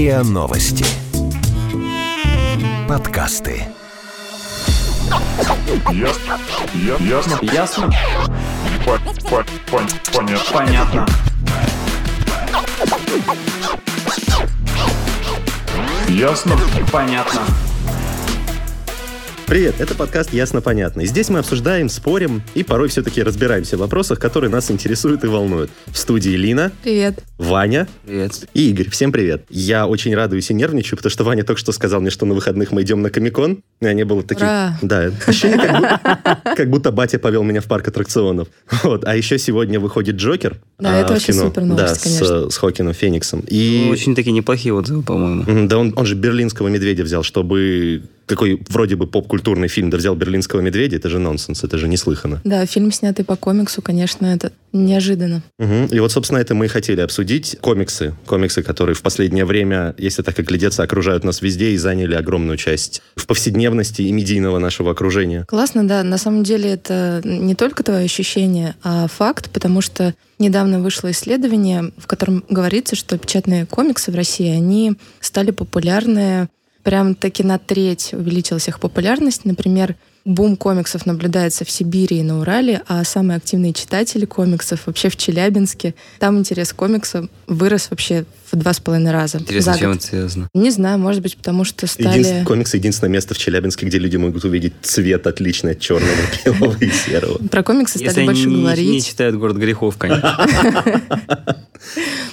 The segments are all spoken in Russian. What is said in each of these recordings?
РИА Новости. Подкасты. Ясно. Ясно. Ясно? По- по- пон- Понятно. Понятно. Ясно. Понятно. Привет, это подкаст «Ясно-понятно». И здесь мы обсуждаем, спорим и порой все-таки разбираемся в вопросах, которые нас интересуют и волнуют. В студии Лина, Привет. Ваня Привет. и Игорь. Всем привет. Я очень радуюсь и нервничаю, потому что Ваня только что сказал мне, что на выходных мы идем на Комикон. И они были такие... Ура! Да, ощущение, как будто, как будто батя повел меня в парк аттракционов. Вот. А еще сегодня выходит Джокер. Да, а, это вообще кино. супер новость, Да, с, конечно. с Хокином Фениксом. И... Ну, Очень такие неплохие отзывы, по-моему. Да он, он же берлинского медведя взял, чтобы такой вроде бы поп-культурный фильм, да взял берлинского медведя, это же нонсенс, это же неслыханно. Да, фильм, снятый по комиксу, конечно, это неожиданно. Мгм. И вот, собственно, это мы и хотели обсудить. Комиксы. Комиксы, которые в последнее время, если так и глядеться, окружают нас везде и заняли огромную часть в повседневности и медийного нашего окружения. Классно, да. На самом деле это не только твое ощущение, а факт, потому что недавно вышло исследование, в котором говорится, что печатные комиксы в России, они стали популярны прям таки на треть увеличилась их популярность. Например, бум комиксов наблюдается в Сибири и на Урале, а самые активные читатели комиксов вообще в Челябинске. Там интерес к комиксам вырос вообще в два с половиной раза. Интересно, за чем это связано? Не знаю, может быть, потому что стали... Единствен- комиксы — единственное место в Челябинске, где люди могут увидеть цвет отличный от черного, белого и серого. Про комиксы стали больше говорить. не читают «Город грехов», конечно.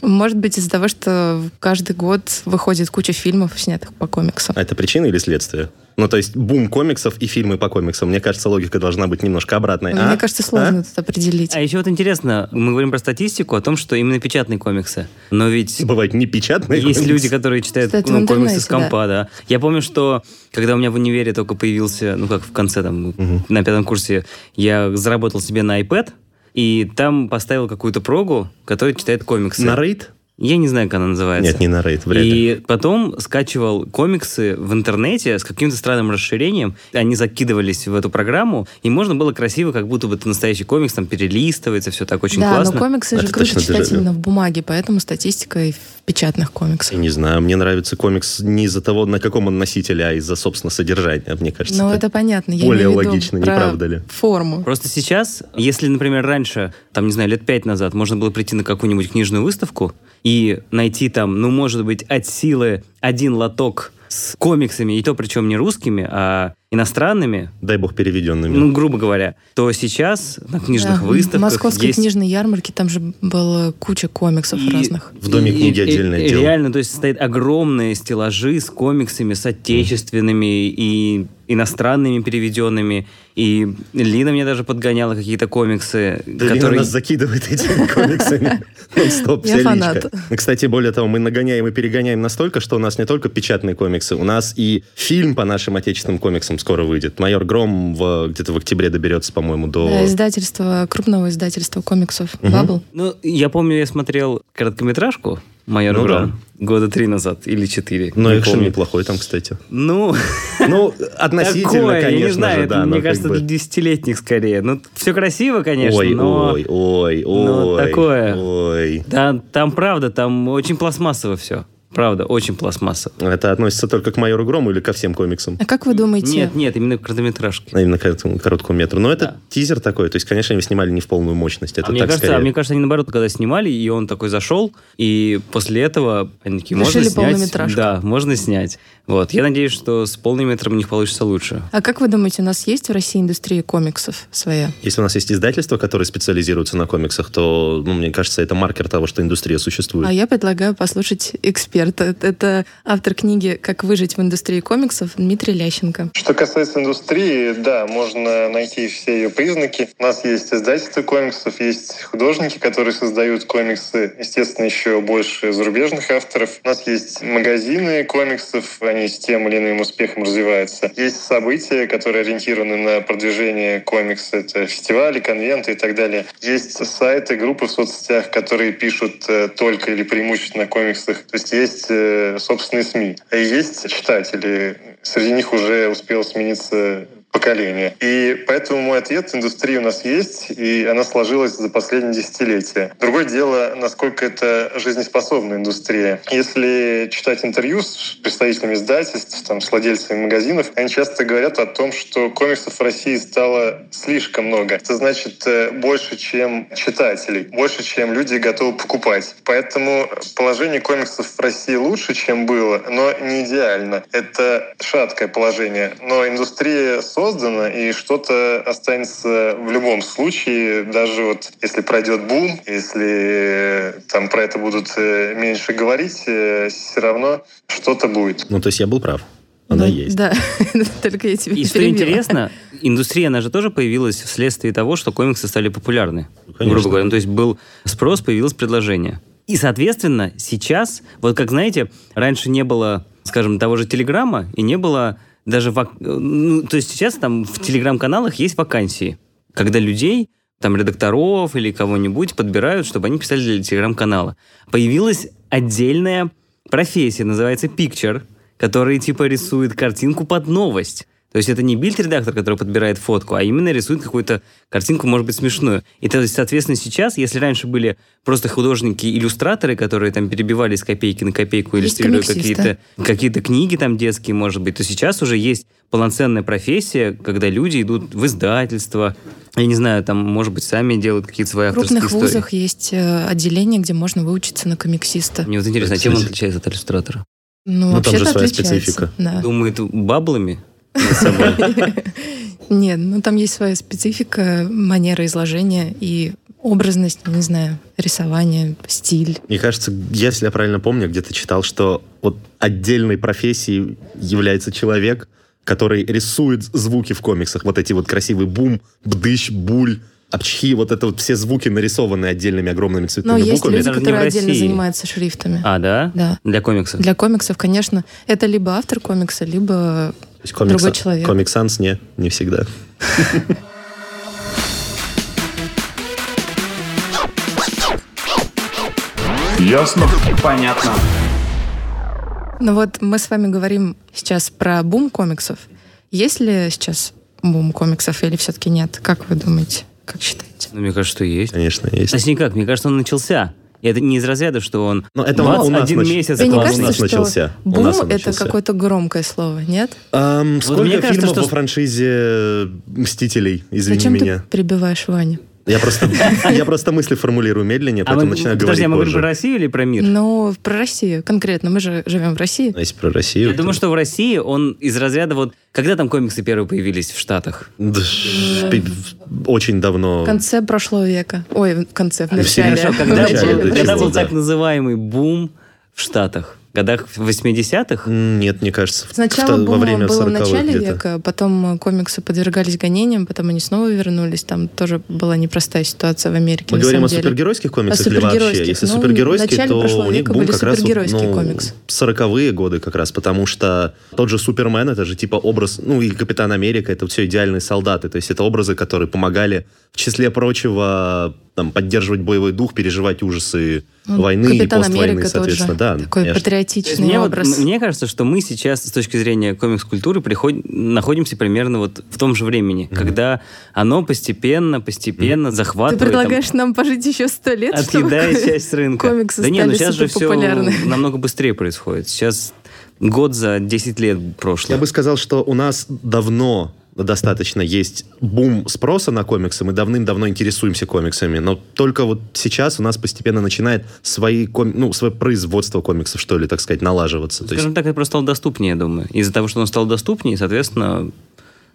Может быть, из-за того, что каждый год выходит куча фильмов, снятых по комиксам. А это причина или следствие? Ну, то есть бум комиксов и фильмы по комиксам. Мне кажется, логика должна быть немножко обратной. Мне а? кажется, сложно тут определить. А еще вот интересно, мы говорим про статистику о том, что именно печатные комиксы. Но ведь А? Бывают непечатные Есть комиксы. люди, которые читают ну, комиксы с компа, да. Я помню, что когда у меня в универе только появился, ну как в конце там, на пятом курсе, я заработал себе на iPad, и там поставил какую-то прогу, которая читает комиксы. На рейд? Я не знаю, как она называется. Нет, не на рейд, вряд ли. И потом скачивал комиксы в интернете с каким-то странным расширением. Они закидывались в эту программу, и можно было красиво, как будто бы это настоящий комикс, там перелистывается, все так очень да, классно. но комиксы же Это круто точно читать именно в бумаге, поэтому статистика и печатных Я комиксах. не знаю, мне нравится комикс не из-за того, на каком он носителе, а из-за, собственно, содержания. Мне кажется, Ну, это это понятно. Я более логично, не правда ли? Форму. Просто сейчас, если, например, раньше, там, не знаю, лет пять назад, можно было прийти на какую-нибудь книжную выставку и найти там, ну, может быть, от силы один лоток с комиксами, и то причем не русскими, а иностранными, дай бог переведенными. ну, грубо говоря, то сейчас на книжных Да, выставках В московской есть... книжной ярмарке там же была куча комиксов И- разных. В Доме книги и- отдельное и дело. Реально, то есть стоят огромные стеллажи с комиксами, с отечественными и иностранными переведенными. И Лина мне даже подгоняла какие-то комиксы, Да Лина которые... нас закидывает этими комиксами. Нон-стоп, Я вся фанат. личка. Ну, Кстати, более того, мы нагоняем и перегоняем настолько, что у нас не только печатные комиксы, у нас и фильм по нашим отечественным комиксам скоро выйдет. «Майор Гром» где-то в октябре доберется, по-моему, до... Да, издательство, крупного издательства комиксов «Бабл». Ну, я помню, я смотрел короткометражку «Майор Ну Гром» года три назад или четыре. Но не экшен помню. неплохой там, кстати. Ну, Ну, относительно, такое, конечно я не знаю, же, это, да. но мне кажется, бы- десятилетних скорее. Ну, все красиво, конечно, Ой, но... ой, ой, но ой. такое. Ой. Да, там правда, там очень пластмассово все. Правда, очень пластмассово. Это относится только к «Майору Грому» или ко всем комиксам? А как вы думаете, Нет, нет, именно короткометражки. А Именно к этому короткому метру. Но это Да. тизер такой. То есть, конечно, его снимали не в полную мощность. Это а, мне так кажется, скорее. а мне кажется, они наоборот, когда снимали, и он такой зашел, и после этого они такие, можно Решили снять. полнометражку. Да, можно снять. Вот. Я надеюсь, что с полным метром у них получится лучше. а как вы думаете, у нас есть в России индустрия комиксов своя? Если у нас есть издательства, которые специализируются на комиксах, то, ну, мне кажется, это маркер того, что индустрия существует. А я предлагаю послушать эксперта. Это автор книги «Как выжить в индустрии комиксов» Дмитрий Лященко. Что касается индустрии, да, можно найти все ее признаки. У нас есть издательство комиксов, есть художники, которые создают комиксы, естественно, еще больше зарубежных авторов. У нас есть магазины комиксов, они с тем или иным успехом развиваются. Есть события, которые ориентированы на продвижение комикса, это фестивали, конвенты и так далее. Есть сайты, группы в соцсетях, которые пишут э, только или преимущественно о комиксах. То есть есть э, собственные СМИ. А есть читатели. Среди них уже успел смениться поколения. И поэтому мой ответ, индустрия у нас есть, и она сложилась за последние десятилетия. Другое дело, насколько это жизнеспособная индустрия. Если читать интервью с представителями издательств, там, с владельцами магазинов, они часто говорят о том, что комиксов в России стало слишком много. Это значит э, больше, чем читателей, больше, чем люди готовы покупать. Поэтому положение комиксов в России лучше, чем было, но не идеально. Это шаткое положение. Но индустрия создана, и что-то останется в любом случае, даже вот если пройдет бум, если там про это будут э, меньше говорить, э, все равно что-то будет. Ну, то есть я был прав. Она Да, есть. Да, только я тебе И что интересно, индустрия, она же тоже появилась вследствие того, что комиксы стали популярны. Конечно. Грубо говоря. Ну, то есть был спрос, появилось предложение. И, соответственно, сейчас, вот как знаете, раньше не было, скажем, того же Телеграма, и не было даже... вак- Ну, то есть сейчас там в Телеграм-каналах есть вакансии, когда людей, там, редакторов или кого-нибудь подбирают, чтобы они писали для Телеграм-канала. Появилась отдельная профессия, называется пикчер, который типа рисует картинку под новость. То есть это не бильд-редактор, который подбирает фотку, а именно рисует какую-то картинку, может быть, смешную. И то есть, соответственно, сейчас, если раньше были просто художники-иллюстраторы, которые там перебивали с копейки на копейку, комиксисты. какие-то какие книги там детские, может быть, то сейчас уже есть полноценная профессия, когда люди идут в издательство, я не знаю, там, может быть, сами делают какие-то свои В авторские крупных истории. вузах есть э, отделение, где можно выучиться на комиксиста. Мне вот интересно, а чем он отличается от иллюстратора? Ну, Ну, там же своя отличается. специфика. Да. Думает баблами над собой. Нет, ну там есть своя специфика, манера изложения и образность, не знаю, рисование, стиль. Мне кажется, если я правильно помню, где-то читал, что вот отдельной профессией является человек, который рисует звуки в комиксах. Вот эти вот красивый бум, бдыщ, буль, обчхи, вот это вот все звуки нарисованы отдельными огромными Но цветными есть буквами. люди, не в которые отдельно занимаются шрифтами. А, да? Да. Для комиксов? Для комиксов, конечно, это либо автор комикса, либо есть комикс- другой человек. Комик Санс не, не всегда. Ясно? Понятно. Ну вот мы с вами говорим сейчас про бум комиксов. Есть ли сейчас бум комиксов или все-таки нет? Как вы думаете? Как считаете? Ну, мне кажется, что есть. Конечно, есть. Точнее как, мне кажется, он начался. И это не из разряда, что он Но это бац, у нас один нач- месяц не у кажется, нас начался. У бум нас он это какое-то громкое слово, нет? Ам, сколько мне кажется, фильмов что- во франшизе «Мстителей», извини Зачем меня. ты перебиваешь Ваню? Я просто, я просто мысли формулирую медленнее, А поэтому мы, начинаю подожди, говорить а мы говорим позже. про Россию или про мир? Ну, про Россию конкретно. Мы же живем в России. А Если про Россию... Я то- думаю, что в России он из разряда вот... Когда там комиксы первые появились в Штатах? Очень давно. В конце прошлого века. Ой, в конце, в начале. Хорошо, когда, был, когда так называемый бум в Штатах? В годах 80-х? М, Нет, мне кажется, Сначала в- во время было в 40-х начале века, потом э, комиксы подвергались гонениям, потом они снова вернулись. Там тоже была непростая ситуация в Америке. Мы говорим о деле. супергеройских комиксах О или вообще? Если Ну, супергеройские, то у них бум были как раз ну, комиксы. 40-е годы как раз, потому что тот же Супермен, это же типа образ, ну и Капитан Америка, это все идеальные солдаты, то есть это образы, которые помогали, числе прочего, там, поддерживать боевой дух, переживать ужасы Ну, войны и Капитан поствойны, Америка соответственно. тоже. Да, Такой конечно. Патриотичный мне, вот- образ. мне кажется, что мы сейчас с точки зрения комикс-культуры приход- находимся примерно вот в том же времени, когда оно постепенно, постепенно Ты захватывает... там, предлагаешь нам пожить еще сто лет, чтобы отъедая часть рынка. комиксы да не, ну стали сейчас же все суперпопулярны. намного быстрее происходит. Сейчас год за 10 лет прошло. Я бы сказал, что у нас давно достаточно есть бум спроса на комиксы, мы давным-давно интересуемся комиксами, но только вот сейчас у нас постепенно начинает свои, ком- ну, свое производство комиксов, что ли, так сказать, налаживаться. То есть Скажем так, это просто стало доступнее, я думаю. Из-за того, что оно стало доступнее, соответственно,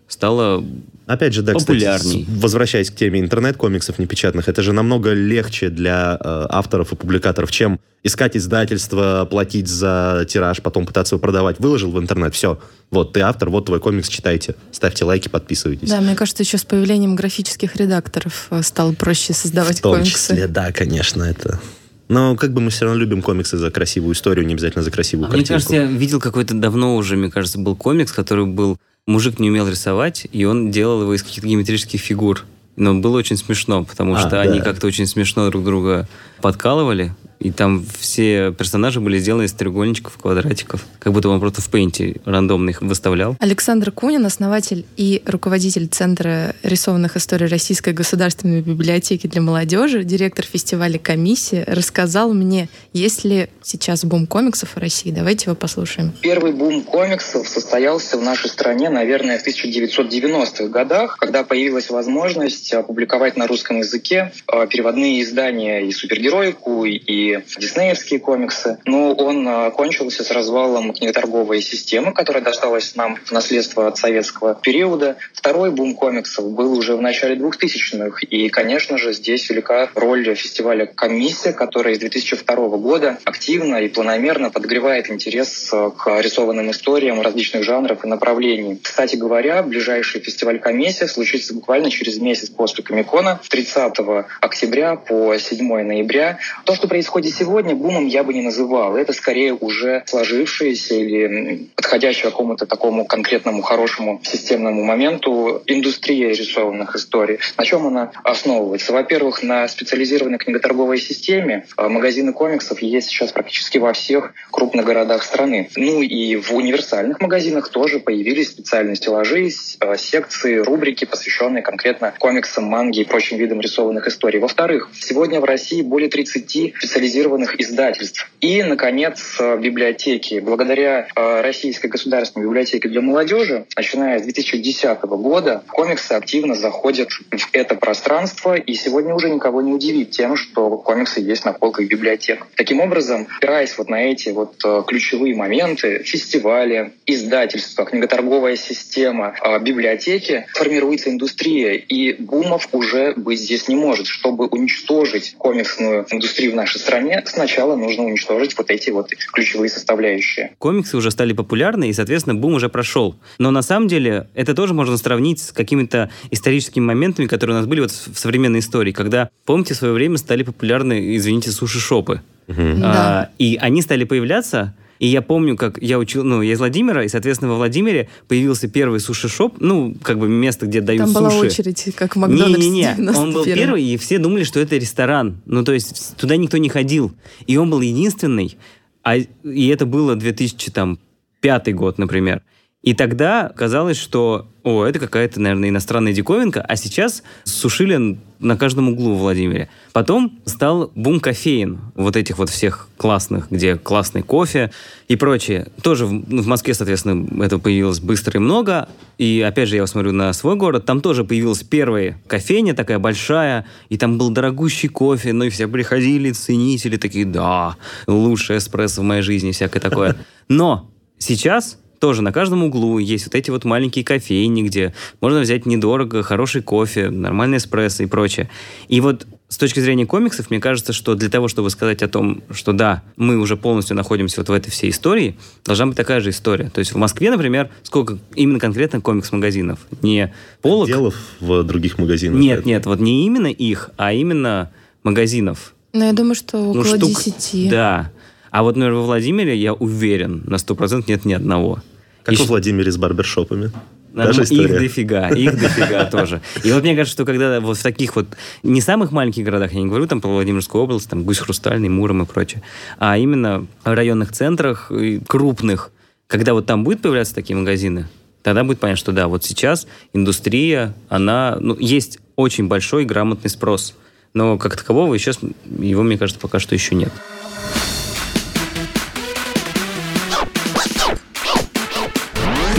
стало... Опять же, да, Популярней. кстати, возвращаясь к теме интернет-комиксов непечатных, это же намного легче для э, авторов и публикаторов, чем искать издательство, платить за тираж, потом пытаться его продавать. Выложил в интернет, все. Вот, ты автор, вот твой комикс, читайте. Ставьте лайки, подписывайтесь. Да, мне кажется, еще с появлением графических редакторов э, стало проще создавать в том комиксы. числе, да, конечно, это... Но как бы мы все равно любим комиксы за красивую историю, не обязательно за красивую А мне картинку. кажется, я видел какой-то давно уже, мне кажется, был комикс, который был... Мужик не умел рисовать, и он делал его из каких-то геометрических фигур. Но было очень смешно, потому А, что да. они как-то очень смешно друг друга подкалывали. И там все персонажи были сделаны из треугольничков, квадратиков. Как будто он просто в пейнте рандомно их выставлял. Александр Кунин, основатель и руководитель Центра рисованных историй Российской государственной библиотеки для молодежи, директор фестиваля «Комиссия», рассказал мне, есть ли сейчас бум комиксов в России. Давайте его послушаем. Первый бум комиксов состоялся в нашей стране, наверное, в 1990-х годах, когда появилась возможность опубликовать на русском языке э, переводные издания и супергероику, и диснеевские комиксы. Но он э, кончился с развалом книготорговой системы, которая досталась нам в наследство от советского периода. Второй бум комиксов был уже в начале 2000-х. И, конечно же, здесь велика роль фестиваля «Комиссия», который с 2002 года активно и планомерно подогревает интерес э, к рисованным историям различных жанров и направлений. Кстати говоря, ближайший фестиваль «Комиссия» случится буквально через месяц после Комикона, 30 октября по 7 ноября. То, что происходит сегодня, бумом я бы не называл. Это скорее уже сложившееся или подходящее какому-то такому конкретному хорошему системному моменту индустрия рисованных историй. На чем она основывается? Во-первых, на специализированной книготорговой системе. А, магазины комиксов есть сейчас практически во всех крупных городах страны. Ну и в универсальных магазинах тоже появились специальные стеллажи, а, секции, рубрики, посвященные конкретно комиксам, манге и прочим видам рисованных историй. Во-вторых, сегодня в России более 30 специализированных издательств. И, наконец, библиотеки. Благодаря а, Российской государственной библиотеке для молодежи, начиная с 2010 года, комиксы активно заходят в это пространство, и сегодня уже никого не удивит тем, что комиксы есть на полках библиотек. Таким образом, опираясь вот на эти вот э, ключевые моменты, фестивали, издательства, книготорговая система, э, библиотеки, формируется индустрия, и бумов уже быть здесь не может. Чтобы уничтожить комиксную индустрию в нашей стране, сначала нужно уничтожить вот эти вот ключевые составляющие. Комиксы уже стали популярны, и, соответственно, бум уже прошел. Но на самом деле это тоже можно сравнить с какими-то историческими моментами, которые у нас были вот в современной истории, когда, помните, в свое время стали популярны, извините, суши-шопы. А, и они стали появляться, и я помню, как я учил, ну, я из Владимира, и, соответственно, во Владимире появился первый суши-шоп, ну, как бы место, где дают Там суши. была очередь, как в Макдональдсе. Не-не-не, он был 91-м. первый, и все думали, что это ресторан. Ну, то есть туда никто не ходил. И он был единственный. А, и это было 2005 год, например. И тогда казалось, что, о, это какая-то, наверное, иностранная диковинка, а сейчас сушили на каждом углу в Владимире. Потом стал бум кофеин, вот этих вот всех классных, где классный кофе и прочее. Тоже в, ну, в Москве, соответственно, это появилось быстро и много. И опять же, я смотрю на свой город, там тоже появилась первая кофейня, такая большая, и там был дорогущий кофе, ну и все приходили, ценители такие, да, лучший эспрессо в моей жизни, всякое такое. Но сейчас тоже на каждом углу есть вот эти вот маленькие кофейни, где можно взять недорого хороший кофе, нормальный эспрессо и прочее. И вот с точки зрения комиксов, мне кажется, что для того, чтобы сказать о том, что да, мы уже полностью находимся вот в этой всей истории, должна быть такая же история. То есть в Москве, например, сколько именно конкретно комикс-магазинов? Не полок? Делов в других магазинах. Нет, Это- нет, вот не именно их, а именно магазинов. Но я думаю, что Ну, около штук- 10. Да. А вот, например, во Владимире, я уверен, на 100% нет ни одного. Как И во щ- Владимире с барбершопами. Норм- Та же Их дофига, их дофига тоже. И вот мне кажется, что когда вот в таких вот, не самых маленьких городах, я не говорю там по Владимирской области, там Гусь Хрустальный, Муром и прочее, а именно в районных центрах, крупных, когда вот там будут появляться такие магазины, тогда будет понятно, что да, вот сейчас индустрия, она, ну, есть очень большой грамотный спрос. Но как такового сейчас его, мне кажется, пока что еще нет.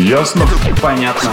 Ясно? Понятно.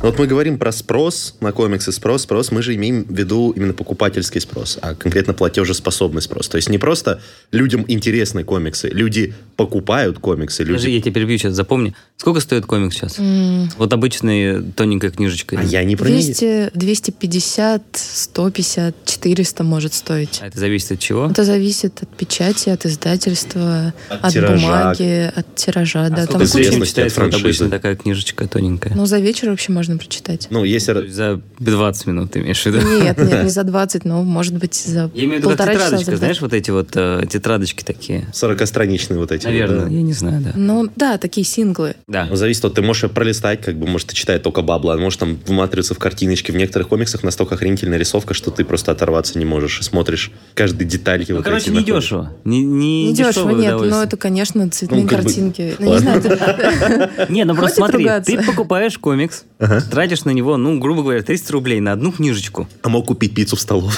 Вот мы говорим про спрос на комиксы, спрос, спрос, мы же имеем в виду именно покупательский спрос, а конкретно платежеспособный спрос. То есть не просто людям интересны комиксы, люди покупают комиксы, люди... Подожди, я тебя перебью сейчас, запомни. Сколько стоит комикс сейчас? М, Вот обычная тоненькая книжечка. А я не про нее. 200, 250, 150, 400 может стоить. А это зависит от чего? Это зависит от печати, от издательства, От от, тиража. бумаги, от тиража. А да, сколько там куча. читается вот обычно такая книжечка тоненькая? Ну, за вечер вообще можно прочитать. Ну, если... За 20 минут ты имеешь в виду? Нет, нет, не за 20, но может быть за Я имею в виду как полтора часа. тетрадочка, знаешь, вот эти вот э, тетрадочки такие. 40-страничные вот эти. вот, Наверное, да. я не знаю, да. Ну да, такие синглы. Да. Зависит от, ты можешь пролистать, как бы, может, ты читает только бабла, а может там выматриваться в картиночке. В некоторых комиксах настолько охренительная рисовка, что ты просто оторваться не можешь и смотришь каждый детальки. Ну, вот короче, не находишь. дешево. Не, не, Не дешево, нет, но это, конечно, цветные Ну, как бы- картинки. Ну, не знаю, это- Не, ну просто смотри, ты покупаешь комикс, тратишь на него, ну, грубо говоря, 300 рублей на одну книжечку. А мог купить пиццу в столовой.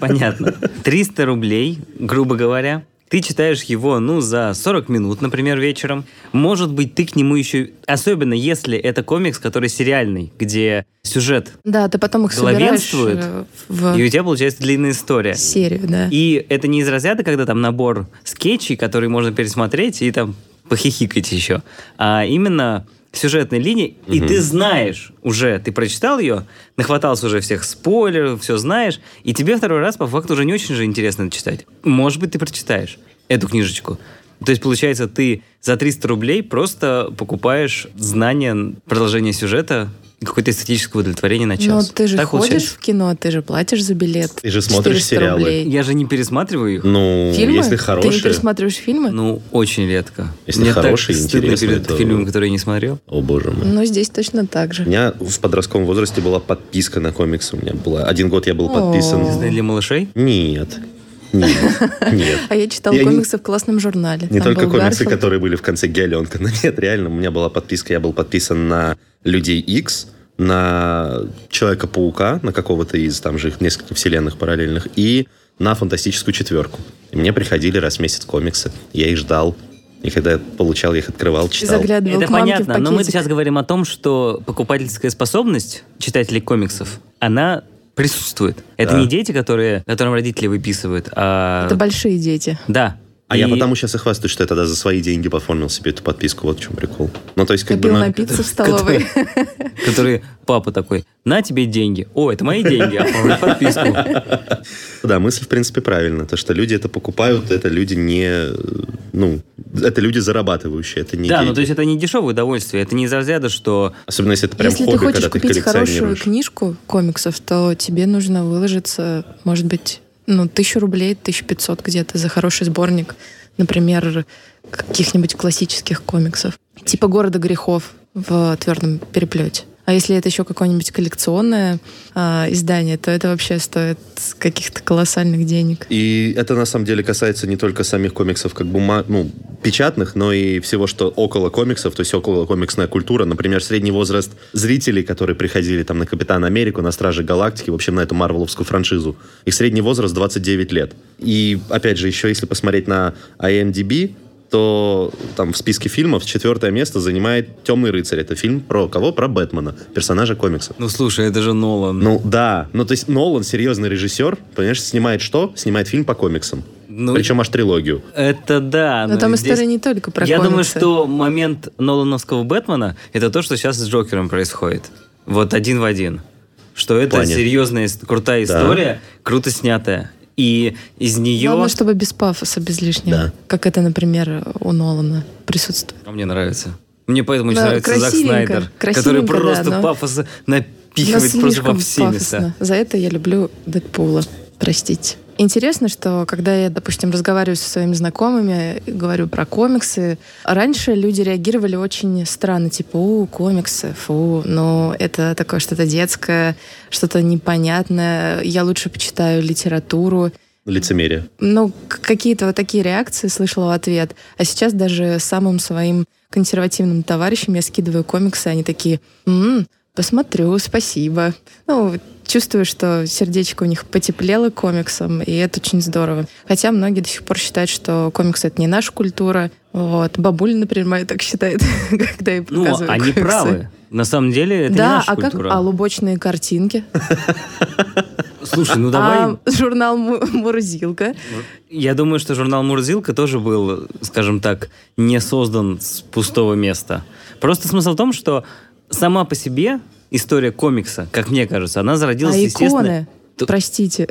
Понятно. 300 рублей, грубо говоря. Ты читаешь его, ну, за 40 минут, например, вечером. Может быть, ты к нему еще... Особенно, если это комикс, который сериальный, где сюжет, Да, ты потом их собираешь Главенствует, э, в и у тебя получается длинная история. серию, да. И это не из разряда, когда там набор скетчей, которые можно пересмотреть и там похихикать еще, а именно сюжетной линии, и ты знаешь уже, ты прочитал ее, нахватался уже всех спойлеров, все знаешь, и тебе второй раз по факту уже не очень же интересно читать. Может быть, ты прочитаешь эту книжечку. То есть, получается, ты за 300 рублей просто покупаешь знания, продолжение сюжета какое-то эстетическое удовлетворение на Но час. ты же Так ходишь получается? в кино, ты же платишь за билет. Ты же смотришь 400 сериалы. рублей. Я же не пересматриваю их. Ну, Фильмы? если Ты не хорошие... пересматриваешь фильмы? Ну, очень редко. Если Мне хороший и так стыдно интересный, перед то- фильмами, которые я не смотрел. О, боже мой. Ну, здесь точно так же. У меня в подростковом возрасте была подписка на комиксы. У меня была... Один год я был подписан... Для малышей? Нет. Нет. Нет. А я читала Я не- комиксы в классном журнале. Не Там только комиксы, Гарфилд. которые были в конце Геленка. Но нет, реально, у меня была подписка. Я был подписан на Людей X, на Человека-паука, на какого-то из там же их нескольких вселенных параллельных, и на Фантастическую четверку. И мне приходили раз в месяц комиксы. Я их ждал. И когда я получал, я их открывал, читал. заглядывал Это к мамке понятно, в но мы сейчас говорим о том, что покупательская способность читателей комиксов, она присутствует. Это Да. не дети, которые, которым родители выписывают, а... Это большие дети. Да. А я И- потому сейчас и хвастаюсь, что я тогда за свои деньги оформил себе эту подписку. Вот в чем прикол. Ну, то есть, как бы... Копил на- на пиццу в столовой. Который папа такой, на тебе деньги. О, это мои деньги, оформи подписку. Да, мысль, в принципе, правильная. То, что люди это покупают, это люди не... Ну, это люди зарабатывающие, это не Да, ну то есть это не дешевое удовольствие, это не из разряда, что Особенно, если это прям Если хобби, ты хочешь когда ты их купить хорошую книжку комиксов, то тебе нужно выложиться, может быть, ну, тысячу рублей, тысячу пятьсот где-то за хороший сборник, например, каких-нибудь классических комиксов. Типа «Города грехов» в твердом переплете. А если это еще какое-нибудь коллекционное а, издание, то это вообще стоит каких-то колоссальных денег. И это на самом деле касается не только самих комиксов, как бума, ну, печатных, но и всего, что около комиксов, то есть около комиксная культура. Например, средний возраст зрителей, которые приходили там на Капитана Америку, на Стражи Галактики, в общем, на эту марвеловскую франшизу. Их средний возраст 29 лет. И, опять же, еще если посмотреть на IMDb, то там в списке фильмов четвертое место занимает «Темный рыцарь». Это фильм про кого? Про Бэтмена, персонажа комиксов. Ну, слушай, это же Нолан. Ну да, ну то есть Нолан серьезный режиссер, понимаешь, снимает что? Снимает фильм по комиксам. Ну, Причем аж трилогию. Это да. Но там здесь- история не только про Я думаю, комиксы. что момент Нолановского Бэтмена это то, что сейчас с Джокером происходит. Вот один в один. Что это плане? серьезная, крутая Да. история, круто снятая. И из нее... Главное, чтобы без пафоса, без лишнего. Да. Как это, например, у Нолана присутствует. А мне нравится. Мне поэтому очень Да, нравится Зак Снайдер, который красивенько, да, просто но- пафоса Но напихивает просто во все места. пафосно. За это я люблю Дэдпула. Простите. Интересно, что когда я, допустим, разговариваю со своими знакомыми, говорю про комиксы, раньше люди реагировали очень странно, типа, у, комиксы, фу, ну, это такое что-то детское, что-то непонятное, я лучше почитаю литературу. Лицемерие. Ну, какие-то вот такие реакции слышала в ответ. А сейчас даже самым своим консервативным товарищам я скидываю комиксы, они такие, «М, посмотрю, спасибо. Ну, чувствую, что сердечко у них потеплело к комиксам, и это очень здорово. Хотя многие до сих пор считают, что комиксы — это не наша культура. Вот. Бабуля, например, моя так считает, когда я Ну, показываю они комиксы. правы. На самом деле, это не Да, наша а как культура. а лубочные картинки? Слушай, ну давай... А журнал Му- Мурзилка? Я думаю, что журнал Мурзилка тоже был, скажем так, не создан с пустого места. Просто смысл в том, что сама по себе история комикса, как мне кажется, она зародилась, А естественно... иконы? Т- Простите.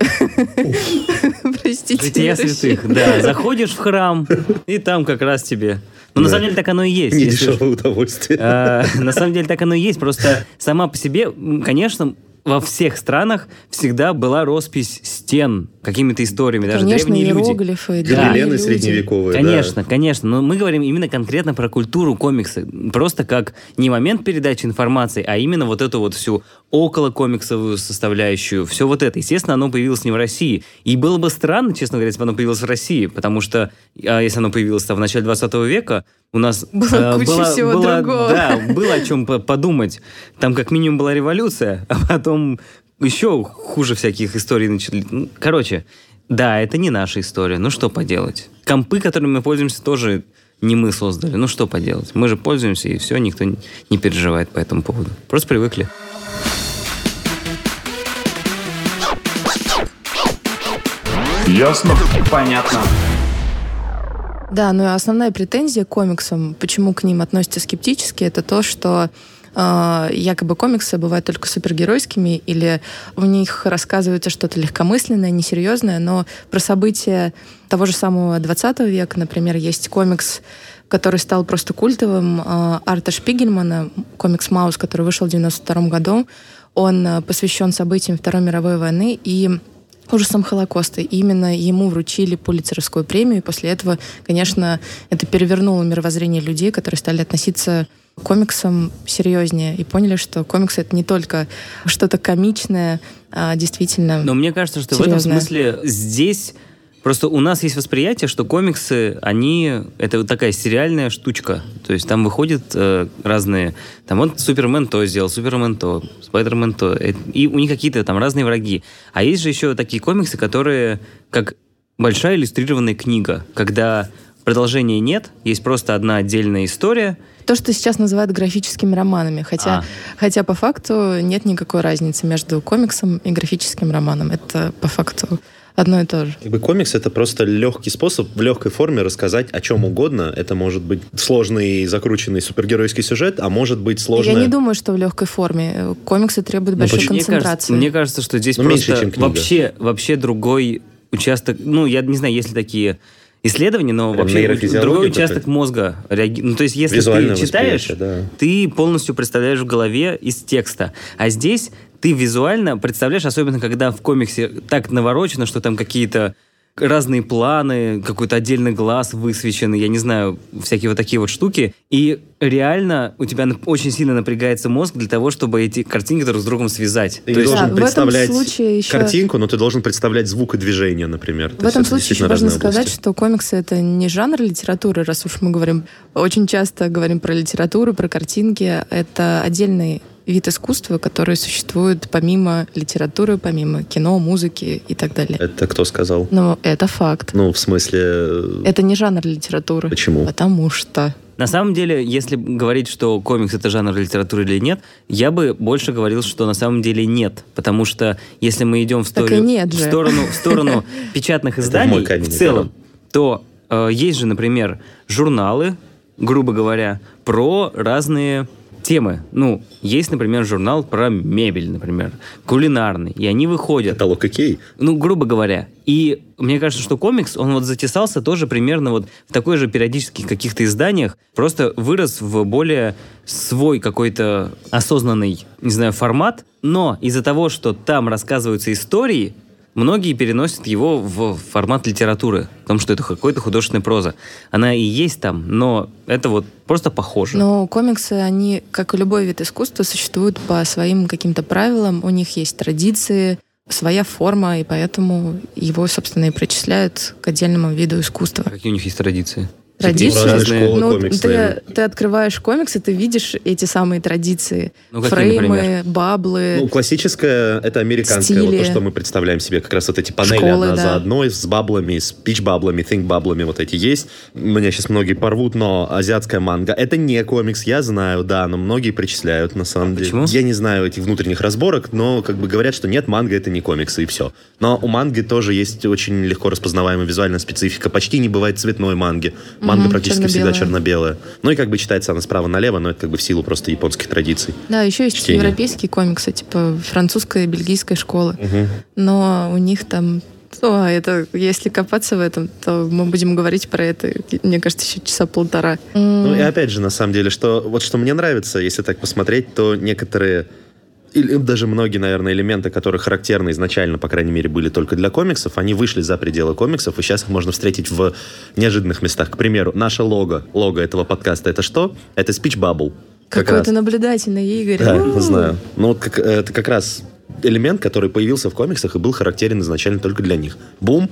Простите. Жития святых, да. Заходишь в храм, и там как раз тебе... Ну, на Да. самом деле, так оно и есть. Не дешевое удовольствие. А, На самом деле так оно и есть. Просто сама по себе, конечно, во всех странах всегда была роспись стен какими-то историями, даже Конечно, древние люди. иероглифы, Да. Гобелены люди. средневековые. да. Конечно, конечно. Но мы говорим именно конкретно про культуру комикса. Просто как не момент передачи информации, а именно вот эту вот всю около комиксовую составляющую. Все вот это. Естественно, оно появилось не в России. И было бы странно, честно говоря, если бы оно появилось в России. Потому что а если оно появилось в начале 20 века, у нас Было э, куча было- всего было- другого. Да, было о чем по- подумать. Там как минимум была революция, а потом еще хуже всяких историй начали. Ну, Короче, да, это не наша история. Ну что поделать? Компы, которыми мы пользуемся, тоже не мы создали. Ну что поделать? Мы же пользуемся, и все, никто не- переживает по этому поводу. Просто привыкли. Ясно? Понятно. Да, но основная претензия к комиксам, почему к ним относятся скептически, это то, что э, якобы комиксы бывают только супергеройскими, или в них рассказывается что-то легкомысленное, несерьезное, но про события того же самого 20 века, например, есть комикс, который стал просто культовым, э, Арта Шпигельмана, комикс «Маус», который вышел в 92 году, он э, посвящен событиям Второй мировой войны, и ужасом Холокоста. И именно ему вручили Пулицеровскую премию. И после этого, конечно, это перевернуло мировоззрение людей, которые стали относиться комиксам серьезнее и поняли, что комиксы — это не только что-то комичное, а действительно... Но мне кажется, что в этом смысле здесь просто у нас есть восприятие, что комиксы, они это вот такая сериальная штучка. То есть там выходят э, разные, там вот Супермен то сделал, Супермен то, Спайдермен то, и у них какие-то там разные враги. А есть же еще такие комиксы, которые как большая иллюстрированная книга, когда продолжения нет, есть просто одна отдельная история, То, что сейчас называют графическими романами. Хотя, А. хотя по факту нет никакой разницы между комиксом и графическим романом. Это по факту одно и то же. Как бы комикс это просто легкий способ в легкой форме рассказать о чем угодно. Это может быть сложный закрученный супергеройский сюжет, а может быть сложная... Я не думаю, что в легкой форме. Комиксы требуют большой почему? Мне концентрации. кажется, мне кажется, что здесь Ну, меньше, просто чем книга. вообще, вообще другой участок. Ну, я не знаю, есть ли такие исследования, но Прям вообще другой участок мозга реаги- Ну, то есть, если ты читаешь, да. ты полностью представляешь в голове из текста. А здесь ты визуально представляешь, особенно когда в комиксе так наворочено, что там какие-то разные планы, какой-то отдельный глаз высвеченный, я не знаю, всякие вот такие вот штуки. И реально у тебя очень сильно напрягается мозг для того, чтобы эти картинки друг с другом связать. Ты То есть- Да, должен в этом представлять случае еще- картинку, но ты должен представлять звук и движение, например. То В есть этом это случае еще важно разные сказать, области. что комиксы это не жанр литературы, раз уж мы говорим, очень часто говорим про литературу, про картинки. Это отдельный вид искусства, который существует помимо литературы, помимо кино, музыки и так далее. Это кто сказал? Но это факт. Ну, в смысле... э, Это не жанр литературы. Почему? Потому что... На самом деле, если говорить, что комикс это жанр литературы или нет, я бы больше говорил, что на самом деле нет. Потому что если мы идем в, нет в сторону, в сторону печатных Это в изданий в целом, то э, есть же, например, журналы, грубо говоря, про разные темы. Ну, есть, например, журнал про мебель, например, кулинарный, и они выходят. Каталог Икеи. Ну, грубо говоря. И мне кажется, что комикс, он вот затесался тоже примерно вот в такой же периодических каких-то изданиях, просто вырос в более свой какой-то осознанный, не знаю, формат, но из-за того, что там рассказываются истории, многие переносят его в формат литературы, потому что это какая-то художественная проза. Она и есть там, но это вот просто похоже. Но комиксы, они, как и любой вид искусства, существуют по своим каким-то правилам. У них есть традиции, своя форма, и поэтому его, собственно, и причисляют к отдельному виду искусства. А какие у них есть традиции? Традиции? Разные школы Ну, ты, ты открываешь комиксы, ты видишь эти самые традиции. Ну, какие, Фреймы, например? баблы. Ну, классическое это американское, Стили. вот то, что мы представляем себе, как раз вот эти панели Школы, одна да. за одной, с баблами, с пич-баблами, think-баблами, вот эти есть. Меня сейчас многие порвут, но азиатская манга, это не комикс, я знаю, да, но многие причисляют, на самом деле. почему? Я не знаю этих внутренних разборок, но как бы говорят, что нет, манга это не комиксы, и все. Но у манги тоже есть очень легко распознаваемая визуальная специфика. Почти не бывает цветной манги. Манга Мгм, практически всегда черно-белая. черно-белая. Ну и как бы читается она справа налево, но это как бы в силу просто японских традиций. Да, еще есть чтение. европейские комиксы, типа французская и бельгийская школы. Мгм. Но у них там... О, это, если копаться в этом, то мы будем говорить про это, мне кажется, еще часа полтора. Ну и опять же, на самом деле, что вот что мне нравится, если так посмотреть, то некоторые или даже многие, наверное, элементы, которые характерны изначально, по крайней мере, были только для комиксов, они вышли за пределы комиксов, и сейчас их можно встретить в неожиданных местах. К примеру, наше лого, лого этого подкаста, это что? Это Speech Bubble. Как Какой раз. ты наблюдательный, Игорь. Да, У-у-у. знаю. Ну, вот как, это как раз элемент, который появился в комиксах и был характерен изначально только для них. Бум,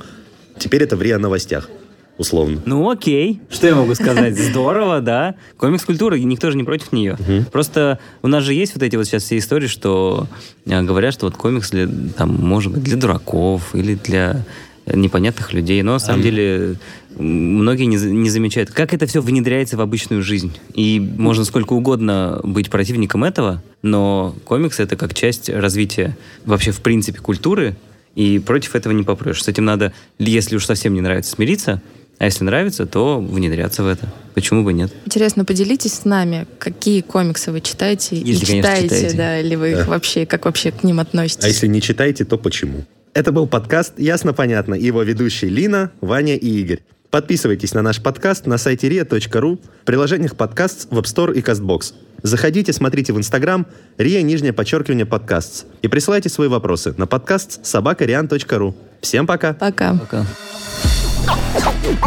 теперь это в РИА новостях, условно. Ну окей, что я могу сказать? Здорово, да. Комикс-культура, никто же не против нее. Просто у нас же есть вот эти вот сейчас все истории, что э, говорят, что вот комикс для, там, может быть, для дураков или для непонятных людей. Но на самом деле м, многие не, не замечают, как это все внедряется в обычную жизнь. И можно сколько угодно быть противником этого, но комикс это как часть развития вообще в принципе культуры, и против этого не попрешь. С этим надо, если уж совсем не нравится, смириться, а если нравится, то внедряться в это. Почему бы нет? Интересно, поделитесь с нами, какие комиксы вы читаете и Если, конечно, читаете, читаете. да, или вы их Да. вообще, как вообще к ним относитесь? А если не читаете, то почему? Это был подкаст «Ясно-понятно». Его ведущие Лина, Ваня и Игорь. Подписывайтесь на наш подкаст на сайте ria.ru, в приложениях подкаст в App Store и CastBox. Заходите, смотрите в Инстаграм ria, нижнее подчеркивание, подкаст. И присылайте свои вопросы на подкаст собакариан.ру. Всем пока! Пока. Пока.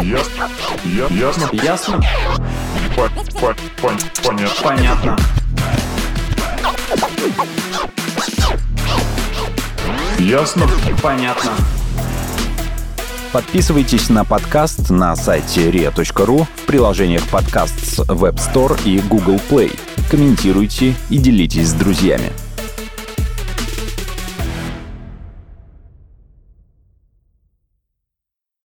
Ясно. Ясно. Ясно? По- по- пон- Понятно. Понятно. Ясно. Понятно. Подписывайтесь на подкаст на сайте ria.ru в приложениях подкаст с Web Store и Google Play. Комментируйте и делитесь с друзьями.